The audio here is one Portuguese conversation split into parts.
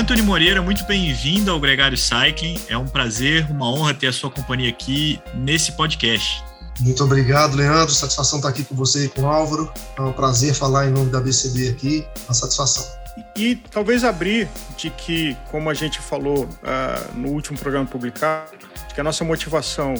Antônio Moreira, muito bem-vindo ao Gregário Cycling. É um prazer, uma honra ter a sua companhia aqui nesse podcast. Muito obrigado, Leandro. Satisfação estar aqui com você e com o Álvaro. É um prazer falar em nome da BCD aqui. Uma satisfação. E, e talvez abrir de que, como a gente falou uh, no último programa publicado, que a nossa motivação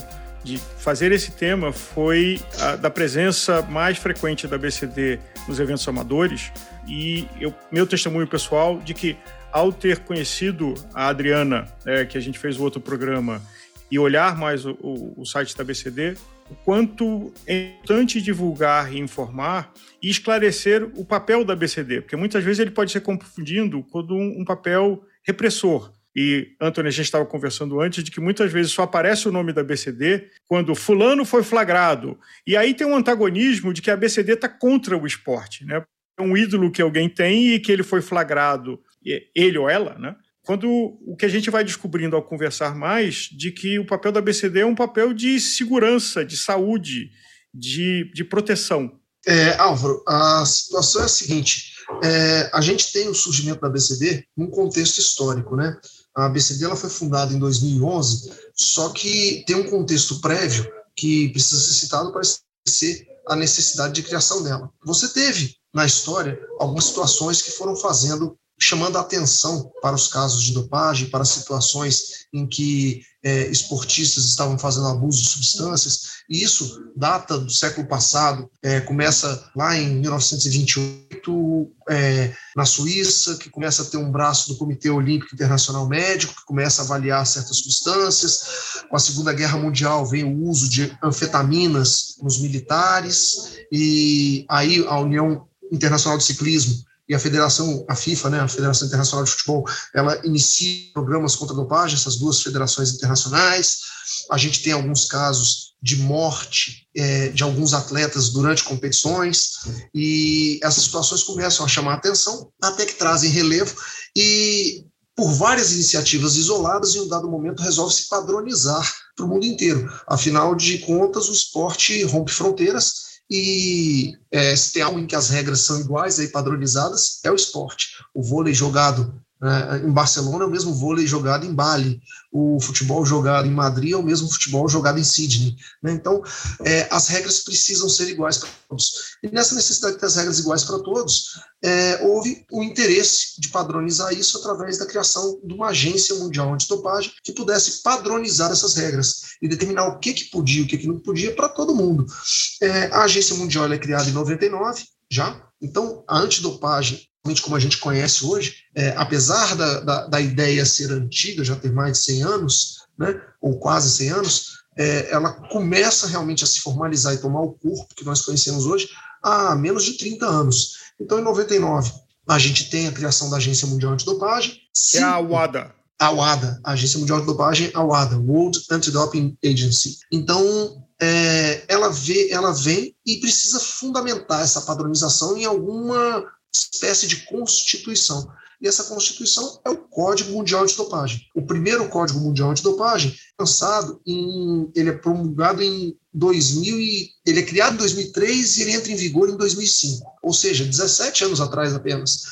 de fazer esse tema foi a, da presença mais frequente da BCD nos eventos amadores e eu, meu testemunho pessoal de que ao ter conhecido a Adriana, é, que a gente fez o outro programa, e olhar mais o, o, o site da BCD, o quanto é importante divulgar e informar e esclarecer o papel da BCD, porque muitas vezes ele pode ser confundido com um, um papel repressor. E, Antônio, a gente estava conversando antes de que muitas vezes só aparece o nome da BCD quando fulano foi flagrado. E aí tem um antagonismo de que a BCD está contra o esporte. Né? É um ídolo que alguém tem e que ele foi flagrado, ele ou ela, né? quando o que a gente vai descobrindo ao conversar mais de que o papel da BCD é um papel de segurança, de saúde, de, de proteção. É, Álvaro, a situação é a seguinte: é, a gente tem o surgimento da BCD num contexto histórico, né? A BCD ela foi fundada em 2011, só que tem um contexto prévio que precisa ser citado para esquecer a necessidade de criação dela. Você teve na história algumas situações que foram fazendo chamando a atenção para os casos de dopagem, para situações em que é, esportistas estavam fazendo abuso de substâncias, e isso data do século passado, é, começa lá em 1928, é, na Suíça, que começa a ter um braço do Comitê Olímpico Internacional Médico, que começa a avaliar certas substâncias. Com a Segunda Guerra Mundial vem o uso de anfetaminas nos militares, e aí a União Internacional de Ciclismo e a federação, a FIFA, né, a Federação Internacional de Futebol, ela inicia programas contra a dopagem, essas duas federações internacionais. A gente tem alguns casos de morte é, de alguns atletas durante competições, e essas situações começam a chamar a atenção, até que trazem relevo, e por várias iniciativas isoladas, em um dado momento resolve se padronizar para o mundo inteiro. Afinal de contas, o esporte rompe fronteiras e é, se tem algo em que as regras são iguais e padronizadas, é o esporte. O vôlei jogado né, em Barcelona é o mesmo vôlei jogado em Bali, o futebol jogado em Madrid é o mesmo futebol jogado em Sydney. Né? Então, é, as regras precisam ser iguais para todos. E nessa necessidade de ter as regras iguais para todos, é, houve o interesse de padronizar isso através da criação de uma agência mundial antidopagem que pudesse padronizar essas regras e determinar o que, que podia e o que, que não podia para todo mundo. É, a agência mundial é criada em 99, já. Então, a antidopagem como a gente conhece hoje, é, apesar da, da, da, ideia ser antiga, já ter mais de 100 anos, né, ou quase 100 anos, é, ela começa realmente a se formalizar e tomar o corpo que nós conhecemos hoje há menos de 30 anos. Então, em 99, a gente tem a criação da Agência Mundial Antidopagem. Que é a WADA. A WADA, a Agência Mundial Antidopagem, a WADA, World Anti-Doping Agency. Então, é, ela, vê, ela vem e precisa fundamentar essa padronização em alguma espécie de constituição. E essa constituição é o Código Mundial de Dopagem. O primeiro Código Mundial de Dopagem, lançado em, ele é promulgado em 2000 e ele é criado em 2003 e ele entra em vigor em 2005, ou seja, 17 anos atrás apenas.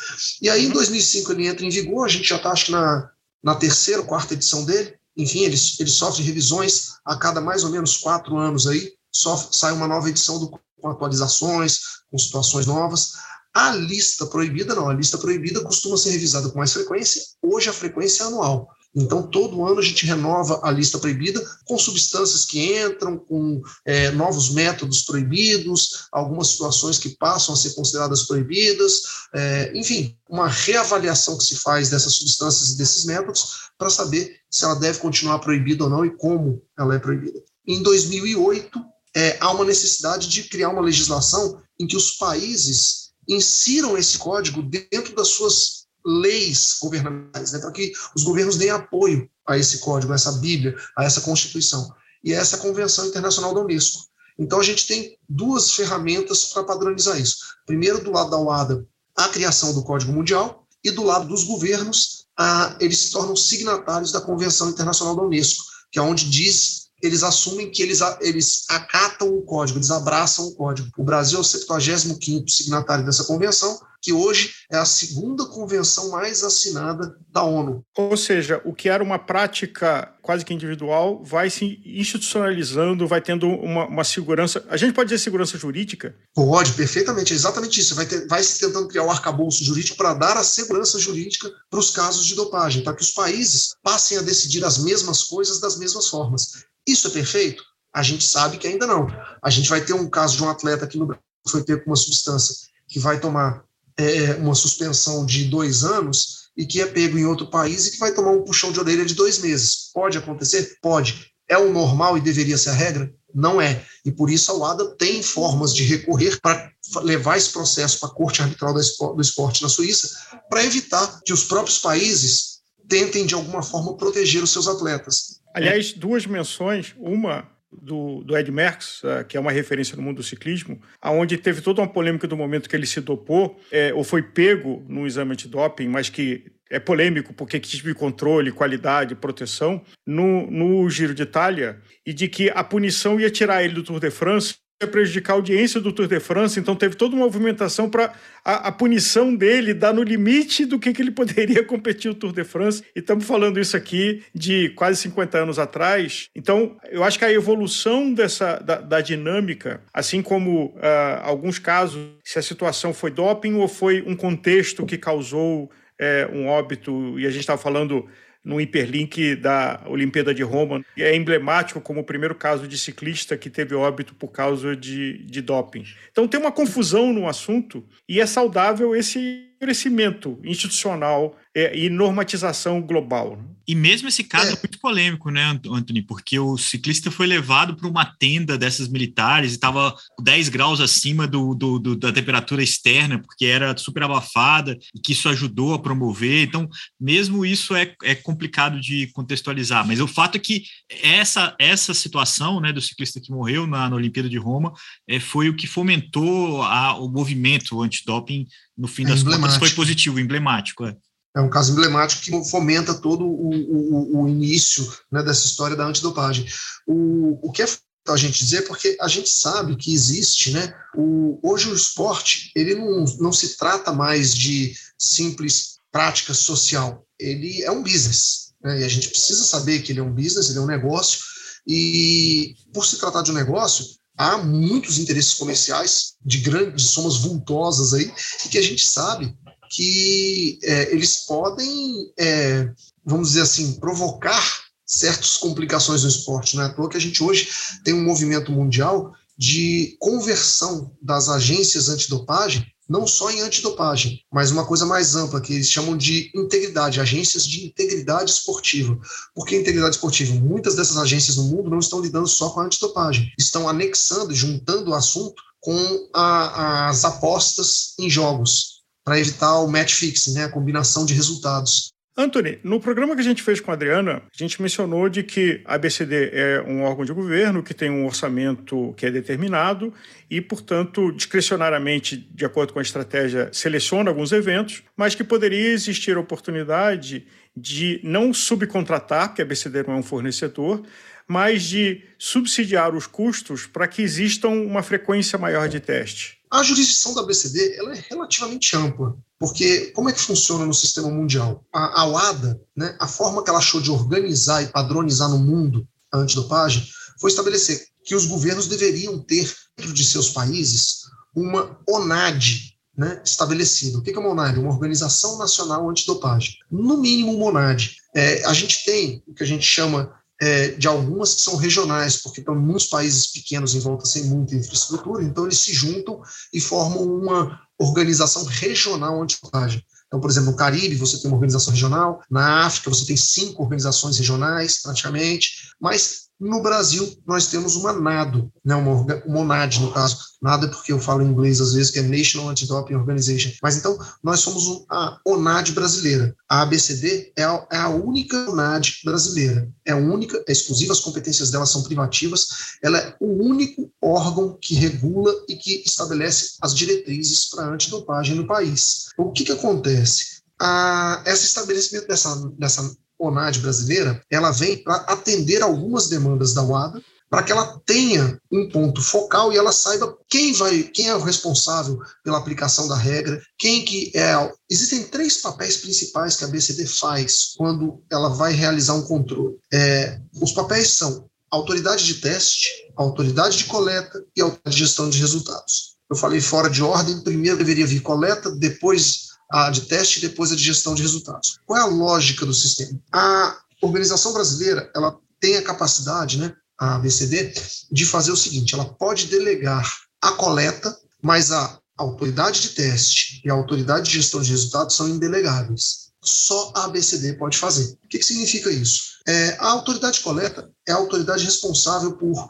E aí em 2005 ele entra em vigor, a gente já está acho que na, na terceira, quarta edição dele. Enfim, ele, ele sofre revisões a cada mais ou menos quatro anos aí, sofre, sai uma nova edição do, com atualizações, com situações novas. A lista proibida, não, a lista proibida costuma ser revisada com mais frequência, hoje a frequência é anual. Então, todo ano a gente renova a lista proibida com substâncias que entram, com é, novos métodos proibidos, algumas situações que passam a ser consideradas proibidas, é, enfim, uma reavaliação que se faz dessas substâncias e desses métodos para saber se ela deve continuar proibida ou não e como ela é proibida. Em 2008, é, há uma necessidade de criar uma legislação em que os países insiram esse código dentro das suas leis governamentais, né, para que os governos deem apoio a esse código, a essa Bíblia, a essa Constituição. E essa é a Convenção Internacional da Unesco. Então, a gente tem duas ferramentas para padronizar isso. Primeiro, do lado da OADA, a criação do Código Mundial, e do lado dos governos, a, eles se tornam signatários da Convenção Internacional da Unesco, que é onde diz eles assumem que eles, eles acatam o código, eles abraçam o código. O Brasil é o 75º signatário dessa convenção, que hoje é a segunda convenção mais assinada da ONU. Ou seja, o que era uma prática quase que individual vai se institucionalizando, vai tendo uma, uma segurança. A gente pode dizer segurança jurídica? Pode, perfeitamente, é exatamente isso. Vai, ter, vai se tentando criar o um arcabouço jurídico para dar a segurança jurídica para os casos de dopagem, para que os países passem a decidir as mesmas coisas das mesmas formas. Isso é perfeito? A gente sabe que ainda não. A gente vai ter um caso de um atleta que no Brasil foi pego com uma substância que vai tomar é, uma suspensão de dois anos e que é pego em outro país e que vai tomar um puxão de orelha de dois meses. Pode acontecer? Pode. É o normal e deveria ser a regra? Não é. E por isso a UADA tem formas de recorrer para levar esse processo para a Corte Arbitral do Esporte na Suíça, para evitar que os próprios países tentem, de alguma forma, proteger os seus atletas. Aliás, duas menções. Uma do, do Ed Merckx, uh, que é uma referência no mundo do ciclismo, aonde teve toda uma polêmica do momento que ele se dopou, é, ou foi pego no exame antidoping, mas que é polêmico porque que tipo de controle, qualidade, proteção, no, no Giro de Itália, e de que a punição ia tirar ele do Tour de France prejudicar a audiência do Tour de France, então teve toda uma movimentação para a, a, punição dele dar no limite do que, que ele poderia competir o Tour de France. E estamos falando isso aqui de quase 50 anos atrás. Então, eu acho que a evolução dessa da, da dinâmica, assim como uh, alguns casos, se a situação foi doping ou foi um contexto que causou é, um óbito, e a gente estava falando no hiperlink da Olimpíada de Roma. É emblemático como o primeiro caso de ciclista que teve óbito por causa de, de doping. Então tem uma confusão no assunto e é saudável esse crescimento institucional é, e normatização global. Né? E mesmo esse caso é. é muito polêmico, né, Anthony? Porque o ciclista foi levado para uma tenda dessas militares e estava 10 graus acima do, do, do, da temperatura externa, porque era super abafada e que isso ajudou a promover. Então, mesmo isso é, é complicado de contextualizar. Mas o fato é que essa, essa situação né, do ciclista que morreu na, na Olimpíada de Roma é, foi o que fomentou a, o movimento antidoping no fim é das contas foi positivo, emblemático. É. é um caso emblemático que fomenta todo o, o, o início né, dessa história da antidopagem. O, o que é a gente dizer, porque a gente sabe que existe, né? O, hoje o esporte ele não, não se trata mais de simples prática social, ele é um business, né? E a gente precisa saber que ele é um business, ele é um negócio, e por se tratar de um negócio, há muitos interesses comerciais de grandes somas vultosas aí, e que a gente sabe que é, eles podem, é, vamos dizer assim, provocar certas complicações no esporte. Não é à toa que a gente hoje tem um movimento mundial de conversão das agências antidopagem não só em antidopagem, mas uma coisa mais ampla, que eles chamam de integridade, agências de integridade esportiva. Por que integridade esportiva? Muitas dessas agências no mundo não estão lidando só com a antidopagem, estão anexando, juntando o assunto com a, as apostas em jogos, para evitar o match fixing, né, a combinação de resultados. Anthony, no programa que a gente fez com a Adriana, a gente mencionou de que a ABCD é um órgão de governo que tem um orçamento que é determinado e, portanto, discrecionariamente, de acordo com a estratégia, seleciona alguns eventos, mas que poderia existir a oportunidade de não subcontratar, porque a ABCD não é um fornecedor, mas de subsidiar os custos para que existam uma frequência maior de teste. A jurisdição da BCD ela é relativamente ampla, porque como é que funciona no sistema mundial? A, a WADA, né, a forma que ela achou de organizar e padronizar no mundo a antidopagem foi estabelecer que os governos deveriam ter dentro de seus países uma ONAD né, estabelecida. O que é uma ONAD? Uma Organização Nacional Antidopagem. No mínimo, uma ONAD. É, a gente tem o que a gente chama é, de algumas que são regionais, porque estão muitos países pequenos em volta sem muita infraestrutura, então eles se juntam e formam uma organização regional antidopagem. Então, por exemplo, no Caribe você tem uma organização regional, na África você tem cinco organizações regionais, praticamente, mas no Brasil, nós temos uma NADO, né, uma, uma ONAD, no caso. Nada porque eu falo em inglês às vezes, que é National Anti-Doping Organization. Mas então, nós somos a ONAD brasileira. A ABCD é a, é a única ONAD brasileira. É única, é exclusiva, as competências dela são privativas. Ela é o único órgão que regula e que estabelece as diretrizes para a antidopagem no país. O que, que acontece? A, esse estabelecimento dessa, dessa ONAD brasileira, ela vem para atender algumas demandas da UADA, para que ela tenha um ponto focal e ela saiba quem vai, quem é o responsável pela aplicação da regra, quem que é. Existem três papéis principais que a BCD faz quando ela vai realizar um controle. É, os papéis são autoridade de teste, autoridade de coleta e autoridade de gestão de resultados. Eu falei fora de ordem, primeiro deveria vir coleta, depois a de teste, depois a de gestão de resultados. Qual é a lógica do sistema? A organização brasileira, ela tem a capacidade, né, a ABCD, de fazer o seguinte: ela pode delegar a coleta, mas a autoridade de teste e a autoridade de gestão de resultados são indelegáveis. Só a ABCD pode fazer. O que, que significa isso? É, a autoridade de coleta é a autoridade responsável por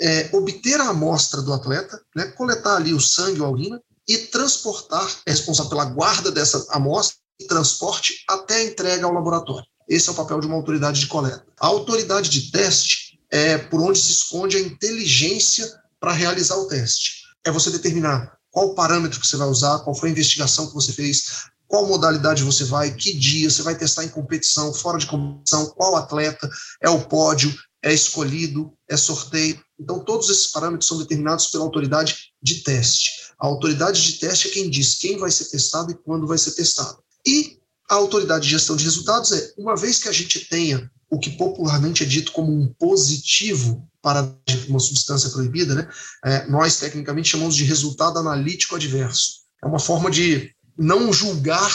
é, obter a amostra do atleta, né, coletar ali o sangue ou a urina e transportar, é responsável pela guarda dessa amostra e transporte até a entrega ao laboratório. Esse é o papel de uma autoridade de coleta. A autoridade de teste é por onde se esconde a inteligência para realizar o teste. É você determinar qual parâmetro que você vai usar, qual foi a investigação que você fez, qual modalidade você vai, que dia, você vai testar em competição, fora de competição, qual atleta, é o pódio, é escolhido, é sorteio. Então, todos esses parâmetros são determinados pela autoridade de teste. A autoridade de teste é quem diz quem vai ser testado e quando vai ser testado. E a autoridade de gestão de resultados é, uma vez que a gente tenha o que popularmente é dito como um positivo para uma substância proibida, né? É, nós tecnicamente chamamos de resultado analítico adverso. É uma forma de não julgar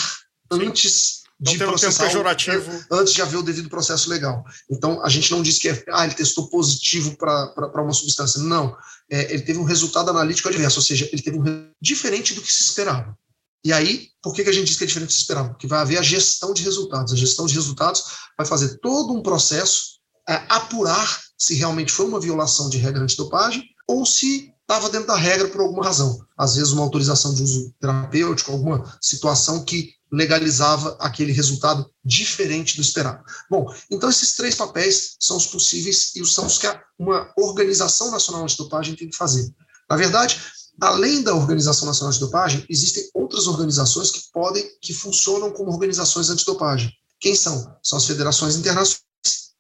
antes de processar um antes de haver o devido processo legal. Então a gente não diz que é, ah, ele testou positivo para uma substância. Não, é, ele teve um resultado analítico adverso, ou seja, ele teve um diferente do que se esperava. E aí, por que, que a gente diz que é diferente do que se esperava? Porque vai haver a gestão de resultados. A gestão de resultados vai fazer todo um processo, é, apurar se realmente foi uma violação de regra antidopagem ou se estava dentro da regra por alguma razão. Às vezes, uma autorização de uso terapêutico, alguma situação que legalizava aquele resultado diferente do esperado. Bom, então esses três papéis são os possíveis e são os que uma organização nacional antidopagem tem que fazer. Na verdade, Além da Organização Nacional de Dopagem, existem outras organizações que podem, que funcionam como organizações antidopagem. Quem são? São as federações internacionais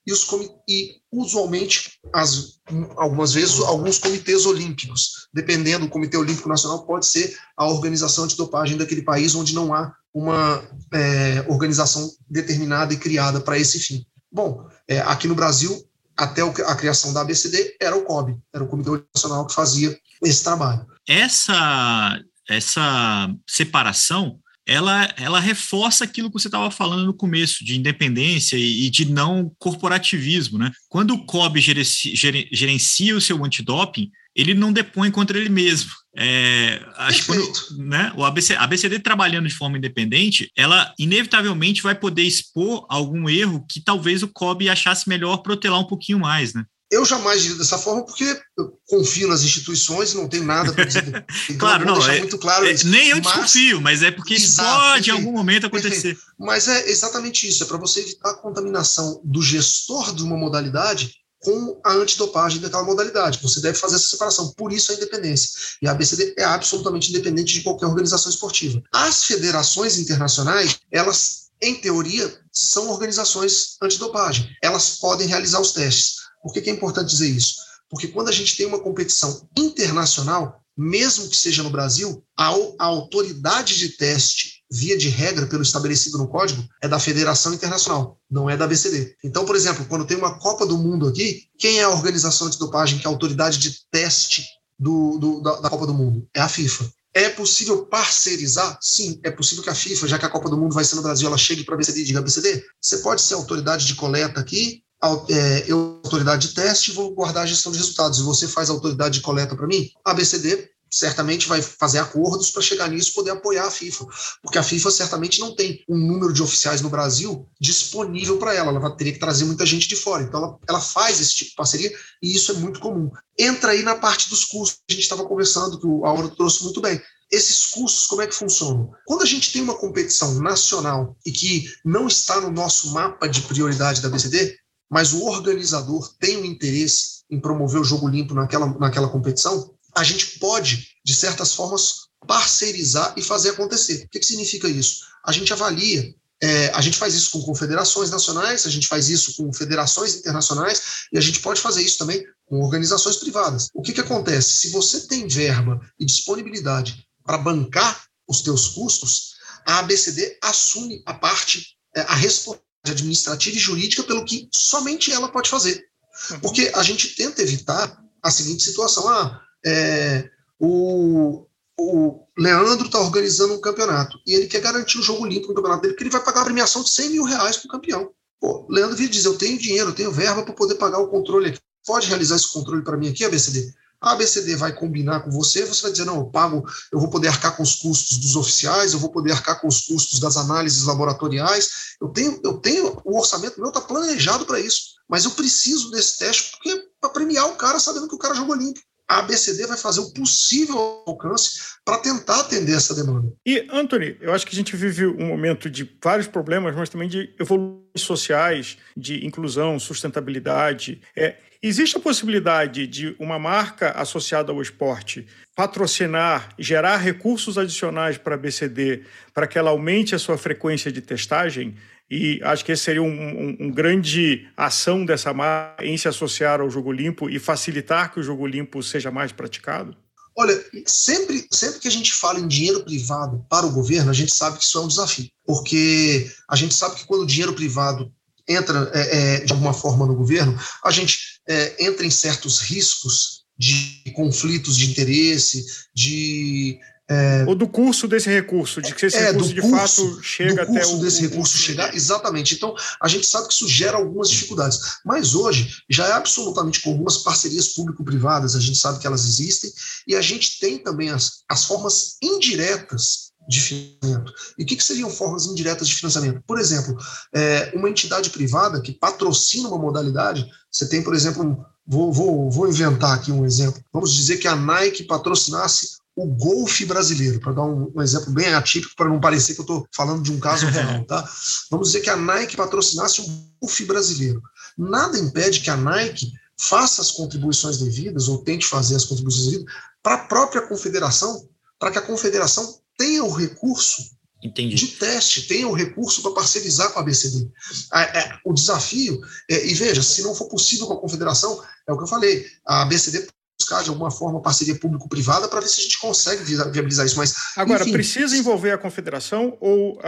e, os, e usualmente, as, algumas vezes, alguns comitês olímpicos. Dependendo, o Comitê Olímpico Nacional pode ser a organização antidopagem daquele país onde não há uma é, organização determinada e criada para esse fim. Bom, é, aqui no Brasil, até a criação da ABCD, era o COB, era o Comitê Nacional que fazia esse trabalho. Essa, essa separação ela, ela reforça aquilo que você estava falando no começo, de independência e, e, de não corporativismo. Né? Quando o COB gerencia, gerencia o seu antidoping, ele não depõe contra ele mesmo. É, acho que quando, né, o ABC, a ABCD trabalhando de forma independente, ela inevitavelmente vai poder expor algum erro que talvez o COB achasse melhor protelar um pouquinho mais, né? Eu jamais diria dessa forma, porque eu confio nas instituições e não tenho nada para dizer. Então, claro, não. É, muito claro é, isso. Nem eu desconfio, mas é porque isso pode em algum momento acontecer. Perfeito. Mas é exatamente isso: é para você evitar a contaminação do gestor de uma modalidade com a antidopagem daquela modalidade. Você deve fazer essa separação, por isso a independência. E a ABCD é absolutamente independente de qualquer organização esportiva. As federações internacionais, elas, em teoria, são organizações antidopagem. Elas podem realizar os testes. Por que, é importante dizer isso? Porque quando a gente tem uma competição internacional, mesmo que seja no Brasil, a, a autoridade de teste, via de regra, pelo estabelecido no código, é da Federação Internacional, não é da BCD. Então, por exemplo, quando tem uma Copa do Mundo aqui, quem é a organização de dopagem que é a autoridade de teste do, do, da, da Copa do Mundo? É a FIFA. É possível parcerizar? Sim, é possível que a FIFA, já que a Copa do Mundo vai ser no Brasil, ela chegue para a BCD e diga: BCD, você pode ser autoridade de coleta aqui, é, eu, autoridade de teste, vou guardar a gestão de resultados, e você faz a autoridade de coleta para mim, a BCD certamente vai fazer acordos para chegar nisso e poder apoiar a FIFA, porque a FIFA certamente não tem um número de oficiais no Brasil disponível para ela, ela teria que trazer muita gente de fora, então ela, ela, faz esse tipo de parceria e isso é muito comum. Entra aí na parte dos custos, a gente estava conversando, que o Auro trouxe muito bem. Esses custos, como é que funcionam? Quando a gente tem uma competição nacional e que não está no nosso mapa de prioridade da BCD, mas o organizador tem um interesse em promover o jogo limpo naquela, naquela competição, a gente pode, de certas formas, parcerizar e fazer acontecer. O que, que significa isso? A gente avalia é, a gente faz isso com confederações nacionais, a gente faz isso com federações internacionais e a gente pode fazer isso também com organizações privadas. O que, que acontece? Se você tem verba e disponibilidade para bancar os teus custos, a ABCD assume a parte, é, a responsabilidade administrativa e jurídica pelo que somente ela pode fazer. Uhum. Porque a gente tenta evitar a seguinte situação: ah, é, o, o Leandro está organizando um campeonato e ele quer garantir o jogo limpo no campeonato dele, porque ele vai pagar a premiação de 100 mil reais para o campeão. Pô, Leandro vira diz: Eu tenho dinheiro, eu tenho verba para poder pagar o controle aqui. Pode realizar esse controle para mim aqui, ABCD? A ABCD vai combinar com você, você vai dizer: Não, eu pago, eu vou poder arcar com os custos dos oficiais, eu vou poder arcar com os custos das análises laboratoriais. Eu tenho, eu tenho o orçamento meu está planejado para isso, mas eu preciso desse teste porque para premiar o cara sabendo que o cara jogou limpo a ABCD vai fazer o possível alcance para tentar atender essa demanda. E, Anthony, eu acho que a gente vive um momento de vários problemas, mas também de evoluções sociais, de inclusão, sustentabilidade. É, existe a possibilidade de uma marca associada ao esporte patrocinar, gerar recursos adicionais para a ABCD para que ela aumente a sua frequência de testagem? E acho que esse seria um, um, um, grande ação dessa marca em se associar ao jogo limpo e facilitar que o jogo limpo seja mais praticado? Olha, sempre, sempre que a gente fala em dinheiro privado para o governo, a gente sabe que isso é um desafio, porque a gente sabe que quando o dinheiro privado entra é, é, de alguma forma no governo, a gente é, entra em certos riscos de conflitos de interesse, de é, Ou do curso desse recurso, de que esse é, recurso de curso, fato chega até o. curso desse recurso chegar, exatamente. Então, a gente sabe que isso gera algumas dificuldades. Mas hoje já é absolutamente comum as parcerias público-privadas, a gente sabe que elas existem, e a gente tem também as, as formas indiretas de financiamento. E o que, que, seriam formas indiretas de financiamento? Por exemplo, é, uma entidade privada que patrocina uma modalidade, você tem, por exemplo, vou, vou, vou inventar aqui um exemplo. Vamos dizer que a Nike patrocinasse o golfe brasileiro, para dar um, um, exemplo bem atípico, para não parecer que eu estou falando de um caso real, tá? Vamos dizer que a Nike patrocinasse o golfe brasileiro. Nada impede que a Nike faça as contribuições devidas, ou tente fazer as contribuições devidas, para a própria confederação, para que a confederação tenha o recurso Entendi. de teste, tenha o recurso para parcerizar com a BCD. É, o desafio, é, e veja, se não for possível com a confederação, é o que eu falei, a BCD buscar de alguma forma parceria público-privada para ver se a gente consegue viabilizar isso. Mas agora enfim, precisa envolver a confederação ou uh,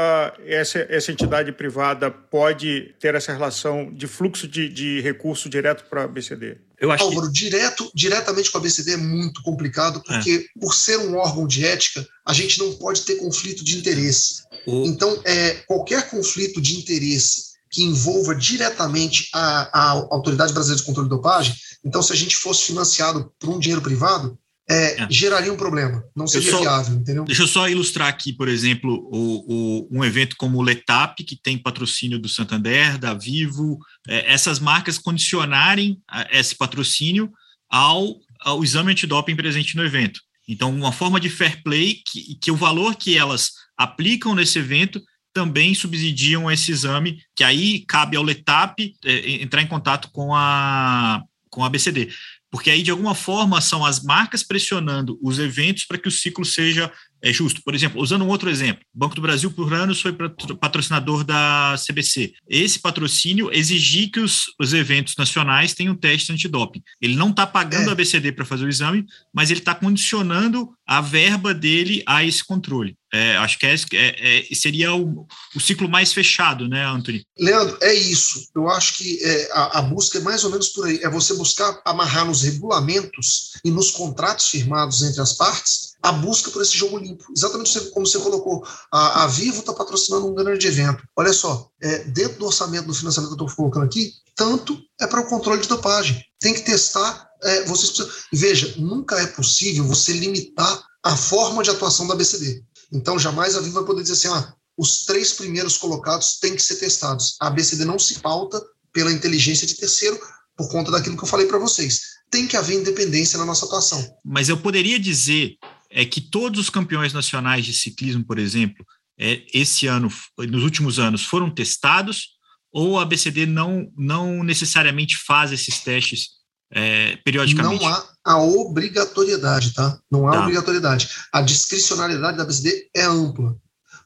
essa, essa entidade privada pode ter essa relação de fluxo de, de recurso direto para a BCD? Eu acho Álvaro, que... direto, diretamente com a BCD é muito complicado, porque é. por ser um órgão de ética, a gente não pode ter conflito de interesse. O... Então, é, qualquer conflito de interesse que envolva diretamente a, a Autoridade Brasileira de Controle de Dopagem, então, se a gente fosse financiado por um dinheiro privado, é, é. geraria um problema, não seria só, viável, entendeu? Deixa eu só ilustrar aqui, por exemplo, o, o, um evento como o Letap, que tem patrocínio do Santander, da Vivo, é, essas marcas condicionarem esse patrocínio ao, ao exame antidoping presente no evento. Então, uma forma de fair play que, que o valor que elas aplicam nesse evento também subsidiam esse exame, que aí cabe ao Letap é, entrar em contato com a com a ABCD. Porque aí, de alguma forma, são as marcas pressionando os eventos para que o ciclo seja é, justo. Por exemplo, usando um outro exemplo, o Banco do Brasil, por anos, foi patrocinador da CBC. Esse patrocínio exigir que os, os eventos nacionais tenham teste antidoping. Ele não está pagando é. a ABCD para fazer o exame, mas ele está condicionando a verba dele a esse controle. É, acho que é, é, é, seria o, o, ciclo mais fechado, né, Anthony? Leandro, é isso. Eu acho que é, a, a, busca é mais ou menos por aí. É você buscar amarrar nos regulamentos e nos contratos firmados entre as partes a busca por esse jogo limpo. Exatamente como você colocou. A, a Vivo está patrocinando um grande evento. Olha só, é, dentro do orçamento do financiamento que eu estou colocando aqui, tanto é para o controle de dopagem. Tem que testar. Vocês precisam... Veja, nunca é possível você limitar a forma de atuação da BCD. Então, jamais a Vivo vai poder dizer assim, ah, os três primeiros colocados têm que ser testados. A ABCD não se pauta pela inteligência de terceiro por conta daquilo que eu falei para vocês. Tem que haver independência na nossa atuação. Mas eu poderia dizer é que todos os campeões nacionais de ciclismo, por exemplo, é, esse ano, nos últimos anos, foram testados ou a ABCD não, não necessariamente faz esses testes é, periodicamente? Não há a obrigatoriedade, tá? Não há tá. obrigatoriedade. A discricionalidade da BCD é ampla.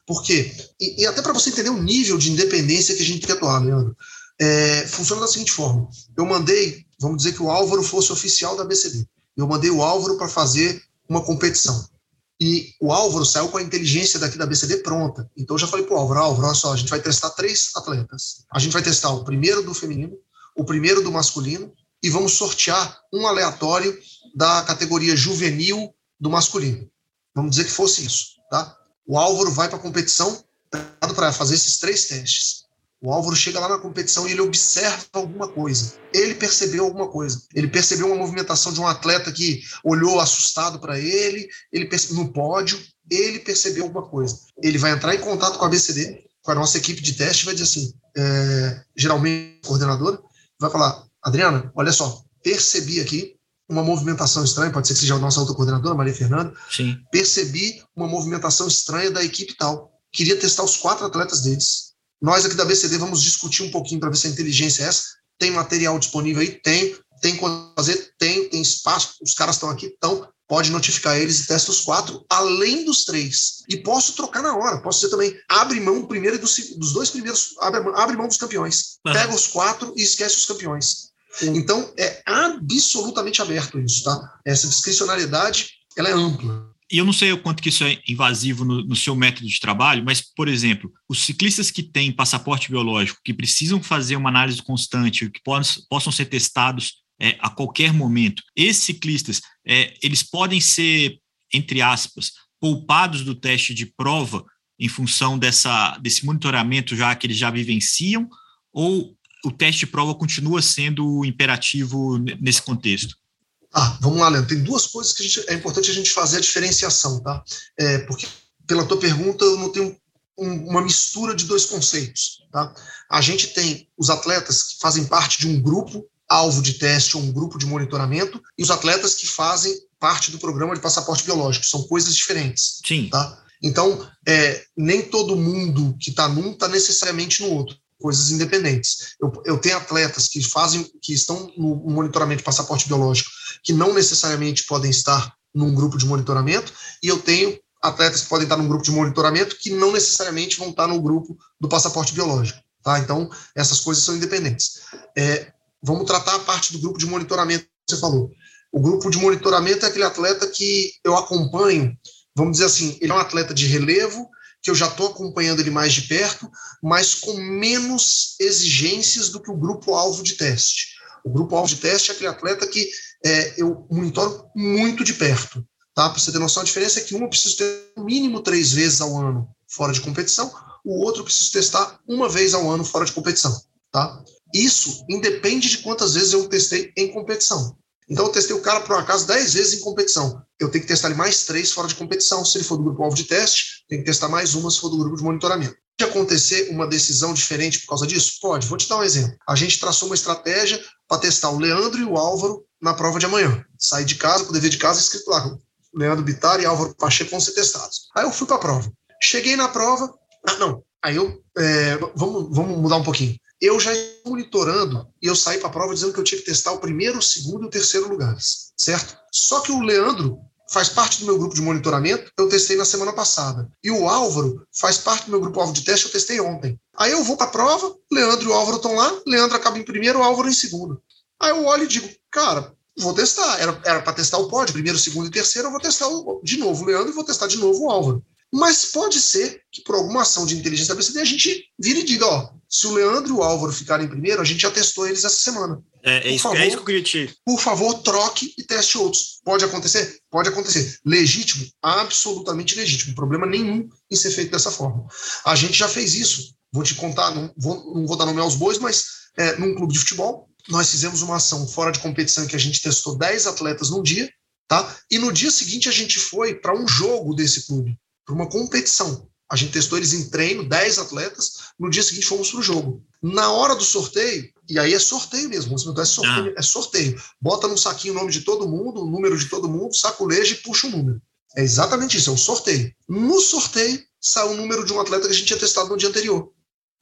Por quê? E, e até para você entender o nível de independência que a gente tem que atuar, Leandro. É, funciona da seguinte forma: eu mandei, vamos dizer que o Álvaro fosse oficial da BCD. Eu mandei o Álvaro para fazer uma competição. E o Álvaro saiu com a inteligência daqui da BCD pronta. Então eu já falei para o Álvaro: Álvaro, olha só, a gente vai testar três atletas. A gente vai testar o primeiro do feminino, o primeiro do masculino, e vamos sortear um aleatório da categoria juvenil do masculino. Vamos dizer que fosse isso, tá? O Álvaro vai para a competição para fazer esses três testes. O Álvaro chega lá na competição e ele observa alguma coisa. Ele percebeu alguma coisa. Ele percebeu uma movimentação de um atleta que olhou assustado para ele, ele no pódio, ele percebeu alguma coisa. Ele vai entrar em contato com a BCD, com a nossa equipe de teste, vai dizer assim, é, geralmente coordenadora, vai falar, Adriana, olha só, percebi aqui uma movimentação estranha, pode ser que seja a nossa outra coordenadora, Maria Fernanda. Sim. Percebi uma movimentação estranha da equipe tal. Queria testar os quatro atletas deles. Nós aqui da BCD vamos discutir um pouquinho para ver se a inteligência é essa. Tem material disponível aí? Tem. Tem como fazer? Tem. Tem espaço. Os caras estão aqui? Estão. Pode notificar eles e testa os quatro, além dos três. E posso trocar na hora. Posso dizer também, abre mão primeiro dos, dos dois primeiros, abre, abre mão dos campeões. Uhum. Pega os quatro e esquece os campeões. Então, é absolutamente aberto isso, tá? Essa discricionariedade, ela é ampla. E eu não sei o quanto que isso é invasivo no, no, seu método de trabalho, mas, por exemplo, os ciclistas que têm passaporte biológico, que precisam fazer uma análise constante, que possam, possam ser testados é, a qualquer momento, esses ciclistas, é, eles podem ser, entre aspas, poupados do teste de prova em função dessa, desse monitoramento já que eles já vivenciam, ou o teste de prova continua sendo imperativo nesse contexto? Ah, vamos lá, Leandro. Tem duas coisas que gente, é importante a gente fazer a diferenciação, tá? É, porque, pela tua pergunta, eu não tenho um, uma mistura de dois conceitos, tá? A gente tem os atletas que fazem parte de um grupo alvo de teste ou um grupo de monitoramento e os atletas que fazem parte do programa de passaporte biológico. São coisas diferentes. Sim. Tá? Então, é, nem todo mundo que está num está necessariamente no outro coisas independentes. Eu, eu tenho atletas que fazem, que estão no monitoramento de passaporte biológico, que não necessariamente podem estar num grupo de monitoramento, e eu tenho atletas que podem estar num grupo de monitoramento que não necessariamente vão estar no grupo do passaporte biológico. Tá? Então, essas coisas são independentes. É, vamos tratar a parte do grupo de monitoramento que você falou. O grupo de monitoramento é aquele atleta que eu acompanho, vamos dizer assim, ele é um atleta de relevo, que eu já estou acompanhando ele mais de perto, mas com menos exigências do que o grupo-alvo de teste. O grupo-alvo de teste é aquele atleta que é, eu monitoro muito de perto. Tá? Para você ter noção, a diferença é que um eu preciso ter no mínimo três vezes ao ano fora de competição, o outro eu preciso testar uma vez ao ano fora de competição. Tá? Isso independe de quantas vezes eu testei em competição. Então, eu testei o cara, por um acaso, 10 vezes em competição. Eu tenho que testar ele mais três fora de competição. Se ele for do grupo-alvo de teste, tem que testar mais uma se for do grupo de monitoramento. Pode acontecer uma decisão diferente por causa disso? Pode. Vou te dar um exemplo. A gente traçou uma estratégia para testar o Leandro e o Álvaro na prova de amanhã. Saí de casa, com o dever de casa escrito lá. Leandro Bittar e Álvaro Pacheco vão ser testados. Aí eu fui para a prova. Cheguei na prova. Ah, não. Aí eu. É, vamos, vamos mudar um pouquinho eu já monitorando e eu saí para a prova dizendo que eu tinha que testar o primeiro, o segundo e o terceiro lugares, certo? Só que o Leandro faz parte do meu grupo de monitoramento, eu testei na semana passada. E o Álvaro faz parte do meu grupo alvo de teste, eu testei ontem. Aí eu vou para a prova, Leandro e o Álvaro estão lá, Leandro acaba em primeiro, Álvaro em segundo. Aí eu olho e digo, cara, vou testar. Era para testar o pódio, primeiro, segundo e terceiro, eu vou testar o, de novo o Leandro e vou testar de novo o Álvaro. Mas pode ser que, por alguma ação de inteligência da BCD, a gente vire e diga: ó, se o Leandro e o Álvaro ficarem primeiro, a gente já testou eles essa semana. É, é, isso, favor, é isso que eu queria te. Por favor, troque e teste outros. Pode acontecer? Pode acontecer. Legítimo? Absolutamente legítimo. Problema nenhum em ser feito dessa forma. A gente já fez isso. Vou te contar, não vou, não vou dar nome aos bois, mas é, num clube de futebol, nós fizemos uma ação fora de competição que a gente testou 10 atletas num dia, tá? E no dia seguinte a gente foi para um jogo desse clube para uma competição. A gente testou eles em treino, 10 atletas, no dia seguinte fomos para o jogo. Na hora do sorteio, e aí é sorteio mesmo, é sorteio, ah. é sorteio. Bota num saquinho o nome de todo mundo, o número de todo mundo, sacoleja e puxa o um número. É exatamente isso, é um sorteio. No sorteio, saiu o número de um atleta que a gente tinha testado no dia anterior.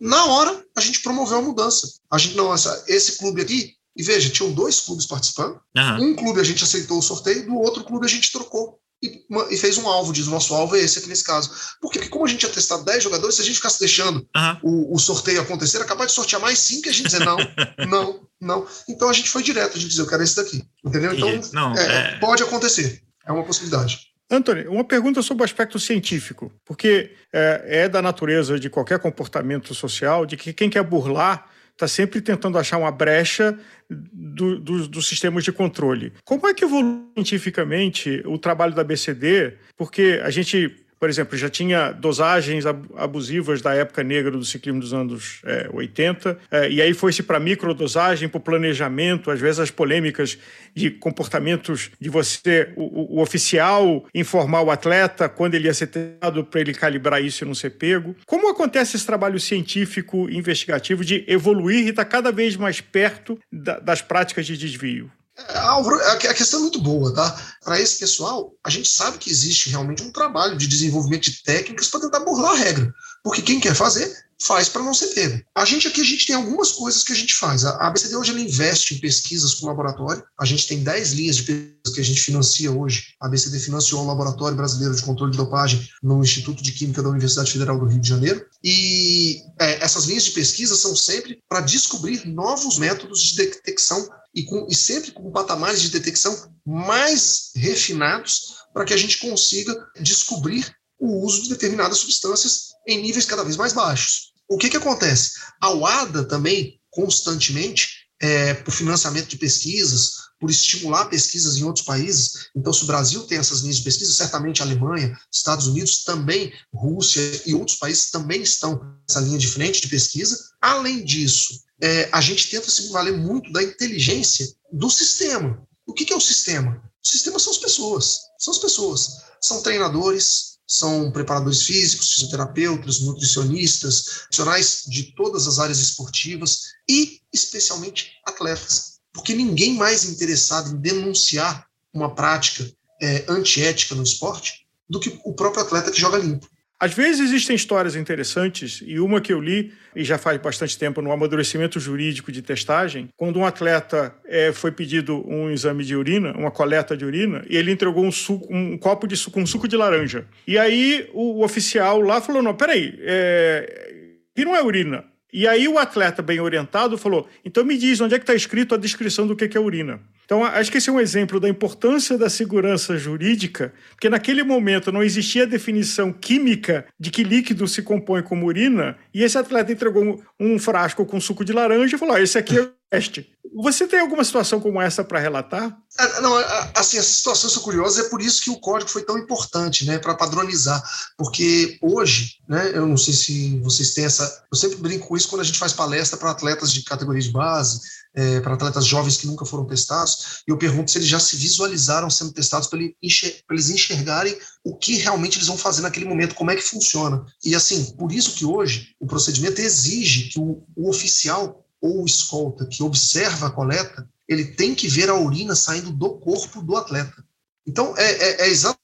Na hora, a gente promoveu a mudança. A gente, não, essa, esse clube aqui, e veja, tinham dois clubes participando. Uhum. Um clube a gente aceitou o sorteio, do outro clube a gente trocou e, e, fez um alvo, diz o nosso alvo é esse aqui nesse caso. Por quê? Porque como a gente tinha testado 10 jogadores, se a gente ficasse deixando uhum. o, o, sorteio acontecer, era capaz de sortear mais 5 e a gente dizer não, não, não. Então a gente foi direto, a gente disse, eu quero esse daqui. Entendeu? Então, não, é, é... pode acontecer. É uma possibilidade. Anthony, uma pergunta sobre o aspecto científico, porque é, é da natureza de qualquer comportamento social de que quem quer burlar está sempre tentando achar uma brecha do, do, dos sistemas de controle. Como é que evolui cientificamente o trabalho da BCD? Porque a gente por exemplo, já tinha dosagens abusivas da época negra do ciclismo dos anos é, 80, é, e aí foi-se para microdosagem, para o planejamento, às vezes as polêmicas de comportamentos de você, o, o oficial, informar o atleta quando ele ia ser testado para ele calibrar isso e não ser pego. Como acontece esse trabalho científico investigativo de evoluir e estar tá cada vez mais perto da, das práticas de desvio? Álvaro, a questão é muito boa, tá? Para esse pessoal, a gente sabe que existe realmente um trabalho de desenvolvimento de técnicas para tentar burlar a regra. Porque quem quer fazer, faz para não ser pego. A gente aqui, a gente tem algumas coisas que a gente faz. A ABCD hoje ela investe em pesquisas com laboratório. A gente tem 10 linhas de pesquisa que a gente financia hoje. A ABCD financiou o Laboratório Brasileiro de Controle de Dopagem no Instituto de Química da Universidade Federal do Rio de Janeiro. E é, essas linhas de pesquisa são sempre para descobrir novos métodos de detecção e, com, e sempre com patamares de detecção mais refinados para que a gente consiga descobrir o uso de determinadas substâncias em níveis cada vez mais baixos. O que, que acontece? A UADA também, constantemente, é, por financiamento de pesquisas, por estimular pesquisas em outros países. Então, se o Brasil tem essas linhas de pesquisa, certamente a Alemanha, Estados Unidos também, Rússia e outros países também estão nessa linha de frente de pesquisa. Além disso, é, a gente tenta se valer muito da inteligência do sistema. O que, que é o sistema? O sistema são as pessoas. São as pessoas. São treinadores, são preparadores físicos, fisioterapeutas, nutricionistas, profissionais de todas as áreas esportivas e, especialmente, atletas. Porque ninguém mais interessado em denunciar uma prática é, antiética no esporte do que o próprio atleta que joga limpo. Às vezes existem histórias interessantes, e uma que eu li, e já faz bastante tempo, no amadurecimento jurídico de testagem, quando um atleta é, foi pedido um exame de urina, uma coleta de urina, e ele entregou um, suco, um copo de suco, um suco de laranja. E aí o, o oficial lá falou: não, peraí, é, que não é urina. E aí o atleta bem orientado falou: então me diz onde é que está escrito a descrição do que é urina. Então, acho que esse é um exemplo da importância da segurança jurídica, porque naquele momento não existia definição química de que líquido se compõe como urina, e esse atleta entregou um, frasco com suco de laranja e falou: ah, esse aqui é o teste. Você tem alguma situação como essa para relatar? Ah, não, assim, as situações são curiosas, é por isso que o código foi tão importante, né, para padronizar, porque hoje, né, eu não sei se vocês têm essa, eu sempre brinco com isso quando a gente faz palestra para atletas de categoria de base, é, para atletas jovens que nunca foram testados, e eu pergunto se eles já se visualizaram sendo testados para eles enxergarem o que realmente eles vão fazer naquele momento, como é que funciona. E assim, por isso que hoje o procedimento exige que o, o oficial ou o escolta que observa a coleta, ele tem que ver a urina saindo do corpo do atleta. Então, é, é, é exatamente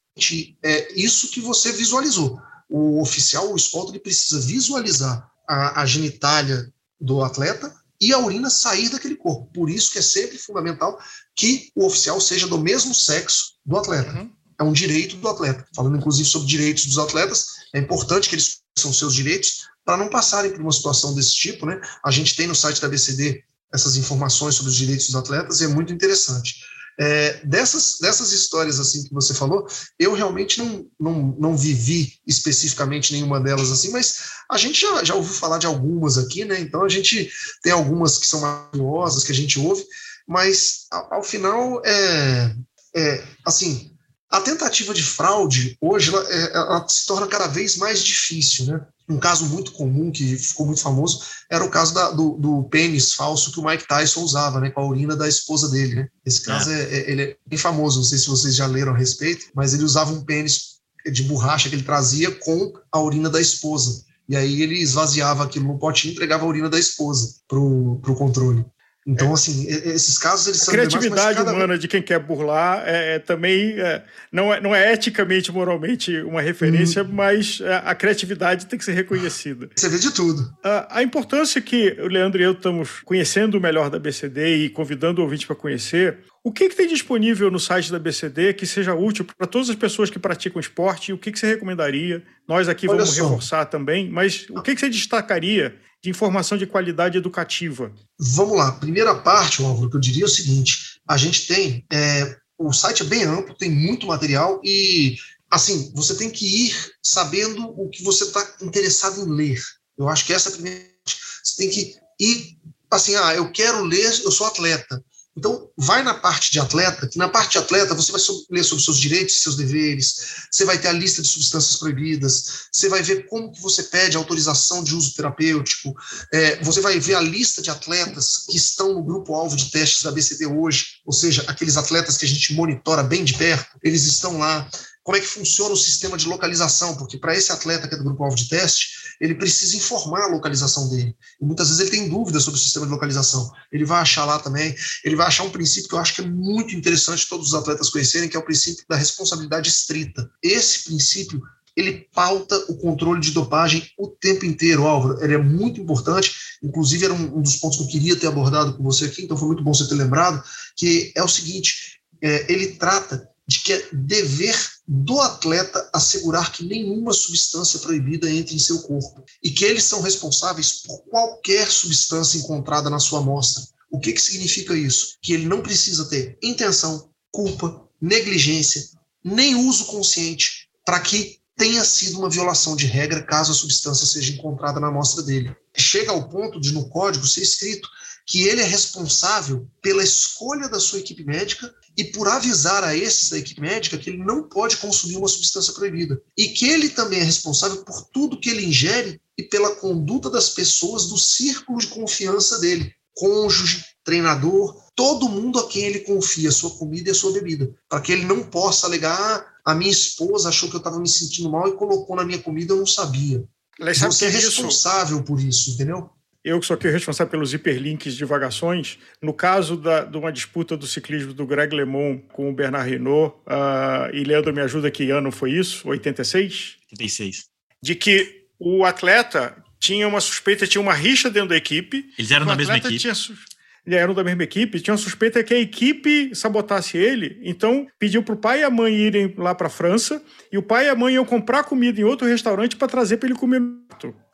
é isso que você visualizou. O oficial, o escolta, ele precisa visualizar a, a genitália do atleta e a urina sair daquele corpo. Por isso que é sempre fundamental que o oficial seja do mesmo sexo do atleta. Uhum. É um direito do atleta. Falando inclusive sobre direitos dos atletas, é importante que eles são seus direitos para não passarem por uma situação desse tipo, né? A gente tem no site da BCD essas informações sobre os direitos dos atletas e é muito interessante. É, dessas, dessas histórias assim que você falou, eu realmente não, não, não vivi especificamente nenhuma delas assim, mas a gente já, já ouviu falar de algumas aqui, né? Então a gente tem algumas que são maravilhosas, que a gente ouve, mas ao, ao final é, é assim. A tentativa de fraude hoje ela, é, ela se torna cada vez mais difícil, né? Um caso muito comum, que ficou muito famoso, era o caso da, do, do, pênis falso que o Mike Tyson usava, né, com a urina da esposa dele. Né? Esse caso é. É, ele é bem famoso, não sei se vocês já leram a respeito, mas ele usava um pênis de borracha que ele trazia com a urina da esposa. E aí ele esvaziava aquilo no potinho e entregava a urina da esposa para o controle. Então, assim, esses casos eles a são criatividade cada... humana de quem quer burlar é, é também é, não, é, não é eticamente, moralmente uma referência, hum. mas é, a criatividade tem que ser reconhecida. Você vê de tudo. A, a importância que o Leandro e eu estamos conhecendo o melhor da BCD e convidando o ouvinte para conhecer, o que, que tem disponível no site da BCD que seja útil para todas as pessoas que praticam esporte? O que, que você recomendaria? Nós aqui Olha vamos só. reforçar também, mas o que, que você destacaria de informação de qualidade educativa? Vamos lá. Primeira parte, Álvaro, que eu diria é o seguinte: a gente tem. É, o site é bem amplo, tem muito material e, assim, você tem que ir sabendo o que você está interessado em ler. Eu acho que essa é a primeira. Você tem que ir assim, ah, eu quero ler, eu sou atleta. Então, vai na parte de atleta, que na parte de atleta você vai ler sobre seus direitos e seus deveres, você vai ter a lista de substâncias proibidas, você vai ver como que você pede autorização de uso terapêutico, é, você vai ver a lista de atletas que estão no grupo-alvo de testes da BCD hoje, ou seja, aqueles atletas que a gente monitora bem de perto, eles estão lá como é que funciona o sistema de localização, porque para esse atleta que é do grupo-alvo de teste, ele precisa informar a localização dele. E muitas vezes ele tem dúvidas sobre o sistema de localização. Ele vai achar lá também, ele vai achar um princípio que eu acho que é muito interessante todos os atletas conhecerem, que é o princípio da responsabilidade estrita. Esse princípio ele pauta o controle de dopagem o tempo inteiro, Álvaro. Ele é muito importante, inclusive era um, um dos pontos que eu queria ter abordado com você aqui, então foi muito bom você ter lembrado, que é o seguinte, é, ele trata de que é dever do atleta assegurar que nenhuma substância proibida entre em seu corpo e que eles são responsáveis por qualquer substância encontrada na sua amostra. O que, que significa isso? Que ele não precisa ter intenção, culpa, negligência, nem uso consciente para que tenha sido uma violação de regra caso a substância seja encontrada na amostra dele. Chega ao ponto de, no código, ser escrito que ele é responsável pela escolha da sua equipe médica e por avisar a esses da equipe médica que ele não pode consumir uma substância proibida. E que ele também é responsável por tudo que ele ingere e pela conduta das pessoas do círculo de confiança dele, cônjuge, treinador, todo mundo a quem ele confia a sua comida e a sua bebida, para que ele não possa alegar ah, a minha esposa achou que eu estava me sentindo mal e colocou na minha comida, eu não sabia. Você é responsável isso? por isso, entendeu? eu que sou aqui responsável pelos hiperlinks de divagações, no caso da, de uma disputa do ciclismo do Greg LeMond com o Bernard Hinault, uh, e Leandro me ajuda que ano foi isso? 86? 86. De que o atleta tinha uma suspeita, tinha uma rixa dentro da equipe. Eles eram da mesma equipe? Tinha, eram da mesma equipe, tinha uma suspeita que a equipe sabotasse ele, então pediu para o pai e a mãe irem lá para a França, e o pai e a mãe iam comprar comida em outro restaurante para trazer para ele comer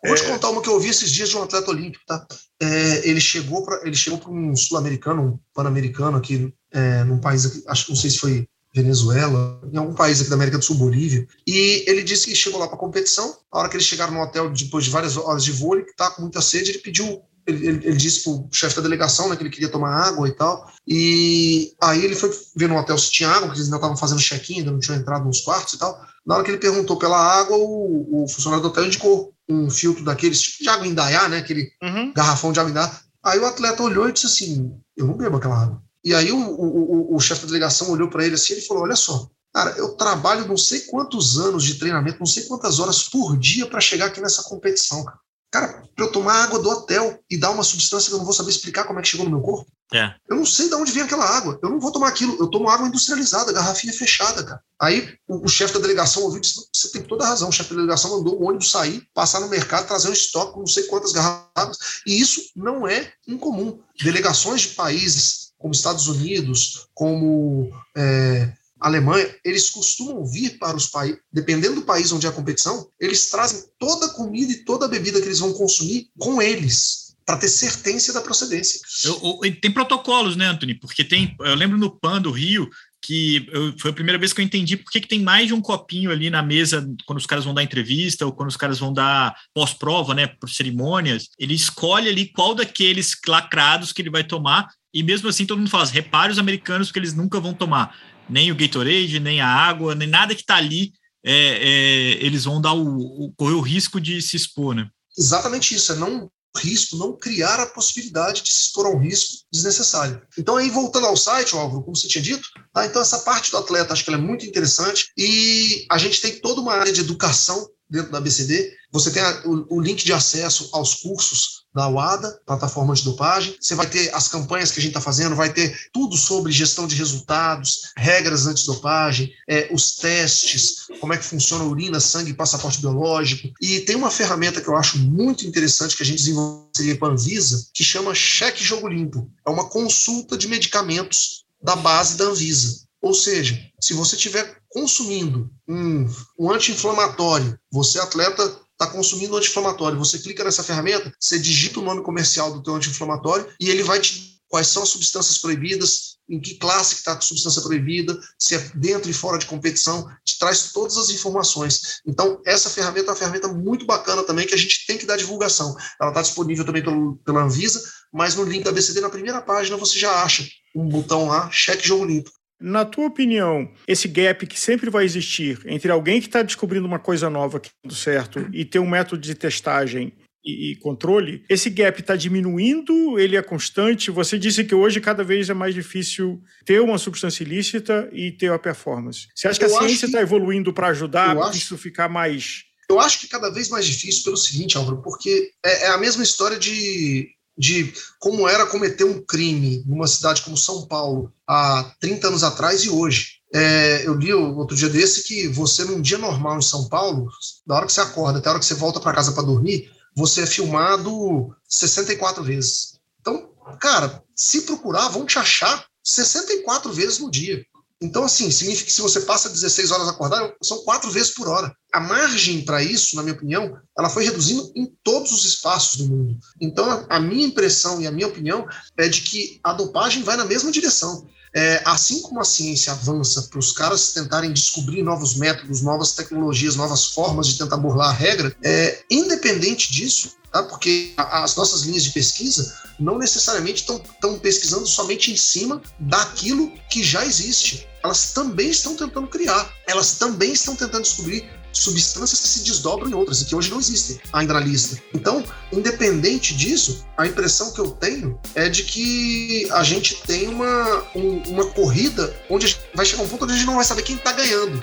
Vou te contar uma que eu ouvi esses dias de um atleta olímpico, tá? É, ele chegou para ele chegou para um sul-americano, um pan-americano aqui, é, num país, aqui, acho que não sei se foi Venezuela, em algum país aqui da América do Sul, Bolívia, e ele disse que chegou lá para competição. A hora que eles chegaram no hotel, depois de várias horas de voo, ele tá com muita sede, ele pediu ele, ele, ele disse pro chefe da delegação né, que ele queria tomar água e tal. E aí ele foi ver no hotel se tinha água, porque eles ainda estavam fazendo check-in, ainda não tinham entrado nos quartos e tal. Na hora que ele perguntou pela água, o, o funcionário do hotel indicou um filtro daqueles, tipo de água indaiá, né? Aquele uhum. garrafão de água indaiá. Aí o atleta olhou e disse assim: Eu não bebo aquela água. E aí o, o, o, o chefe da delegação olhou para ele assim e falou: Olha só, cara, eu trabalho não sei quantos anos de treinamento, não sei quantas horas por dia para chegar aqui nessa competição, cara. Cara, para eu tomar água do hotel e dar uma substância que eu não vou saber explicar como é que chegou no meu corpo. É. Eu não sei de onde vem aquela água. Eu não vou tomar aquilo. Eu tomo água industrializada, garrafinha fechada, cara. Aí o, o chefe da delegação ouviu e disse: Você tem toda a razão. O chefe da delegação mandou o ônibus sair, passar no mercado, trazer um estoque com não sei quantas garrafas. E isso não é incomum. Delegações de países como Estados Unidos, como é, Alemanha, eles costumam vir para os países, dependendo do país onde é a competição, eles trazem toda a comida e toda a bebida que eles vão consumir com eles, para ter certeza da procedência. Eu, eu, tem protocolos, né, Anthony? Porque tem, eu lembro no PAN do Rio, que eu, foi a primeira vez que eu entendi por que, tem mais de um copinho ali na mesa quando os caras vão dar entrevista ou quando os caras vão dar pós-prova, né, por cerimônias. Ele escolhe ali qual daqueles lacrados que ele vai tomar e mesmo assim todo mundo fala, repare os americanos porque eles nunca vão tomar nem o Gatorade, nem a água, nem nada que está ali, é, é, eles vão dar o, o, correr o risco de se expor, né? Exatamente isso, é não risco, não criar a possibilidade de se expor a um risco desnecessário. Então, aí, voltando ao site, Álvaro, como você tinha dito, tá? então essa parte do atleta acho que é muito interessante e a gente tem toda uma área de educação dentro da BCD. Você tem a, o, o, link de acesso aos cursos da UADA, plataforma de dopagem. Você vai ter as campanhas que a gente está fazendo, vai ter tudo sobre gestão de resultados, regras antidopagem, é, os testes, como é que funciona urina, sangue, passaporte biológico. E tem uma ferramenta que eu acho muito interessante que a gente desenvolveu com a Anvisa, que chama Cheque Jogo Limpo. É uma consulta de medicamentos da base da Anvisa. Ou seja, se você estiver consumindo um, um anti-inflamatório, você atleta está consumindo um anti-inflamatório, você clica nessa ferramenta, você digita o nome comercial do teu anti-inflamatório e ele vai te quais são as substâncias proibidas, em que classe que está a substância proibida, se é dentro e fora de competição, te traz todas as informações. Então, essa ferramenta é uma ferramenta muito bacana também, que a gente tem que dar divulgação. Ela está disponível também pelo, pela Anvisa, mas no link da BCD, na primeira página, você já acha um botão lá, cheque jogo limpo. Na tua opinião, esse gap que sempre vai existir entre alguém que está descobrindo uma coisa nova que está certo e ter um método de testagem e, controle, esse gap está diminuindo, ele é constante? Você disse que hoje cada vez é mais difícil ter uma substância ilícita e ter a performance. Você acha que Eu a ciência está evoluindo para ajudar acho... isso ficar mais... Eu acho que cada vez mais difícil pelo seguinte, Álvaro, porque é, é a mesma história de de como era cometer um crime numa cidade como São Paulo há 30 anos atrás e hoje. É, eu li outro dia desse que você, num dia normal em São Paulo, da hora que você acorda até a hora que você volta para casa para dormir, você é filmado 64 vezes. Então, cara, se procurar, vão te achar 64 vezes no dia. Então, assim, significa que se você passa 16 horas acordado, são quatro vezes por hora. A margem para isso, na minha opinião, ela foi reduzindo em todos os espaços do mundo. Então, a minha impressão e a minha opinião é de que a dopagem vai na mesma direção. É, assim como a ciência avança para os caras tentarem descobrir novos métodos, novas tecnologias, novas formas de tentar burlar a regra, é, independente disso, tá? porque as nossas linhas de pesquisa não necessariamente estão pesquisando somente em cima daquilo que já existe elas também estão tentando criar, elas também estão tentando descobrir substâncias que se desdobram em outras e que hoje não existem ainda na lista. Então, independente disso, a impressão que eu tenho é de que a gente tem uma, um, uma corrida onde vai chegar um ponto onde a gente não vai saber quem está ganhando.